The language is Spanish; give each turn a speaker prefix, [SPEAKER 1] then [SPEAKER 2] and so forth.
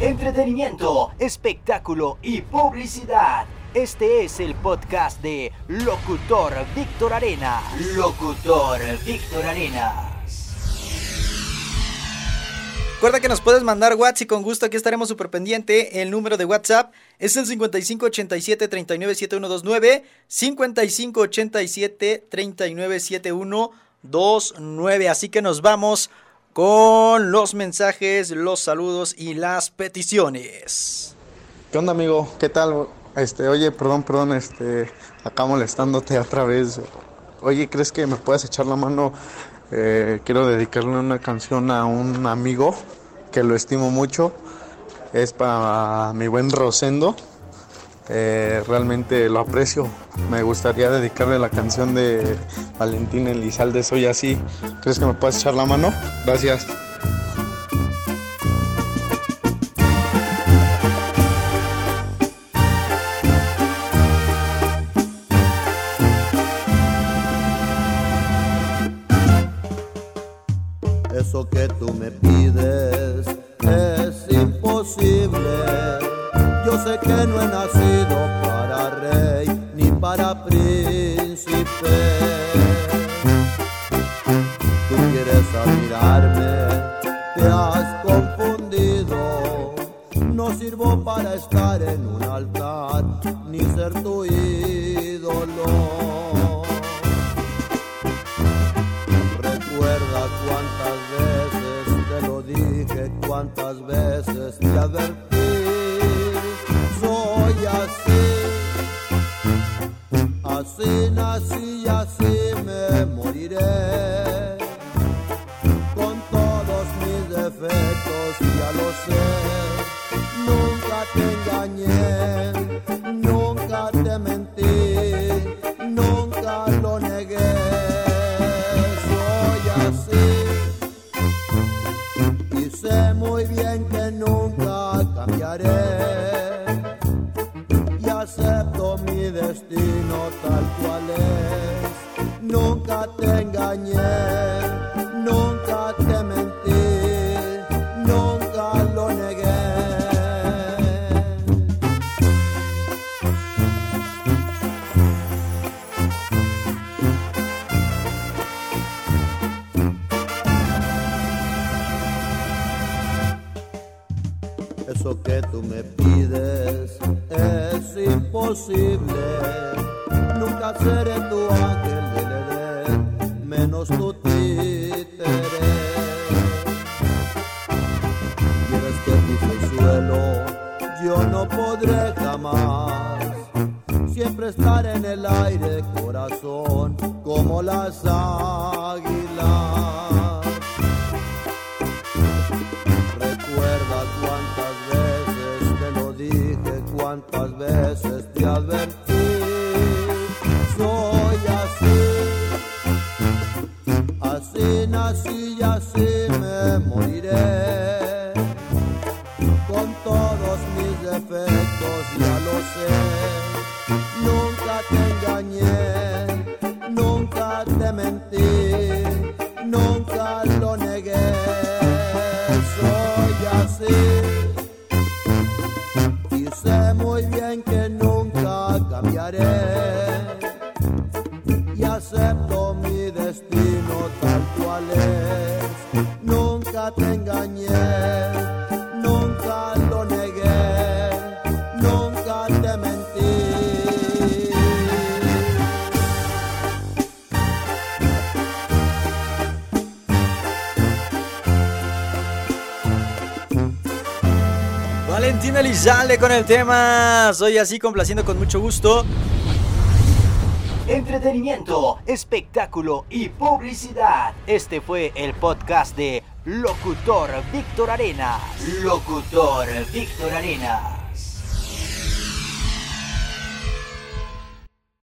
[SPEAKER 1] Entretenimiento, espectáculo y publicidad. Este es el podcast de Locutor Víctor Arena. Locutor Víctor Arenas.
[SPEAKER 2] Recuerda que nos puedes mandar WhatsApp y con gusto aquí estaremos súper pendiente. El número de WhatsApp es el 5587 397129 5587 397129 Así que nos vamos con los mensajes, los saludos y las peticiones.
[SPEAKER 3] ¿Qué onda, amigo? ¿Qué tal? Este, oye, perdón, perdón, este, acá molestándote otra vez. Oye, ¿crees que me puedes echar la mano? Eh, quiero dedicarle una canción a un amigo que lo estimo mucho. Es para mi buen Rosendo. Eh, realmente lo aprecio. Me gustaría dedicarle la canción de Valentín Elizalde, Soy así. ¿Crees que me puedes echar la mano? Gracias.
[SPEAKER 4] Eso que tú me pides es imposible. Yo sé que no he nacido para rey ni para príncipe. Tú quieres admirarme, te has confundido. No sirvo para estar en un altar ni ser tu ídolo. Recuerda cuántas veces te lo dije, cuántas veces te advertí. Así nací y así me moriré. Con todos mis defectos ya lo sé, nunca te engañé, nunca te mentí, nunca lo negué. Eso que tú me pides es imposible. Nunca seré tu ángel yo no podré jamás. Siempre estar en el aire, corazón, como las águilas. Recuerda cuántas veces te lo dije, cuántas veces te advertí. Soy así, así nací y así me moriré. Te engañé, nunca te mentí, nunca lo negué. Soy así y sé muy bien que nunca cambiaré y acepto mi destino tal cual es. Nunca te engañé,
[SPEAKER 2] Valentina Elizalde con el tema Soy así complaciendo con mucho gusto.
[SPEAKER 1] Entretenimiento, espectáculo y publicidad. Este fue el podcast de Locutor Víctor Arena. Locutor Víctor Arena.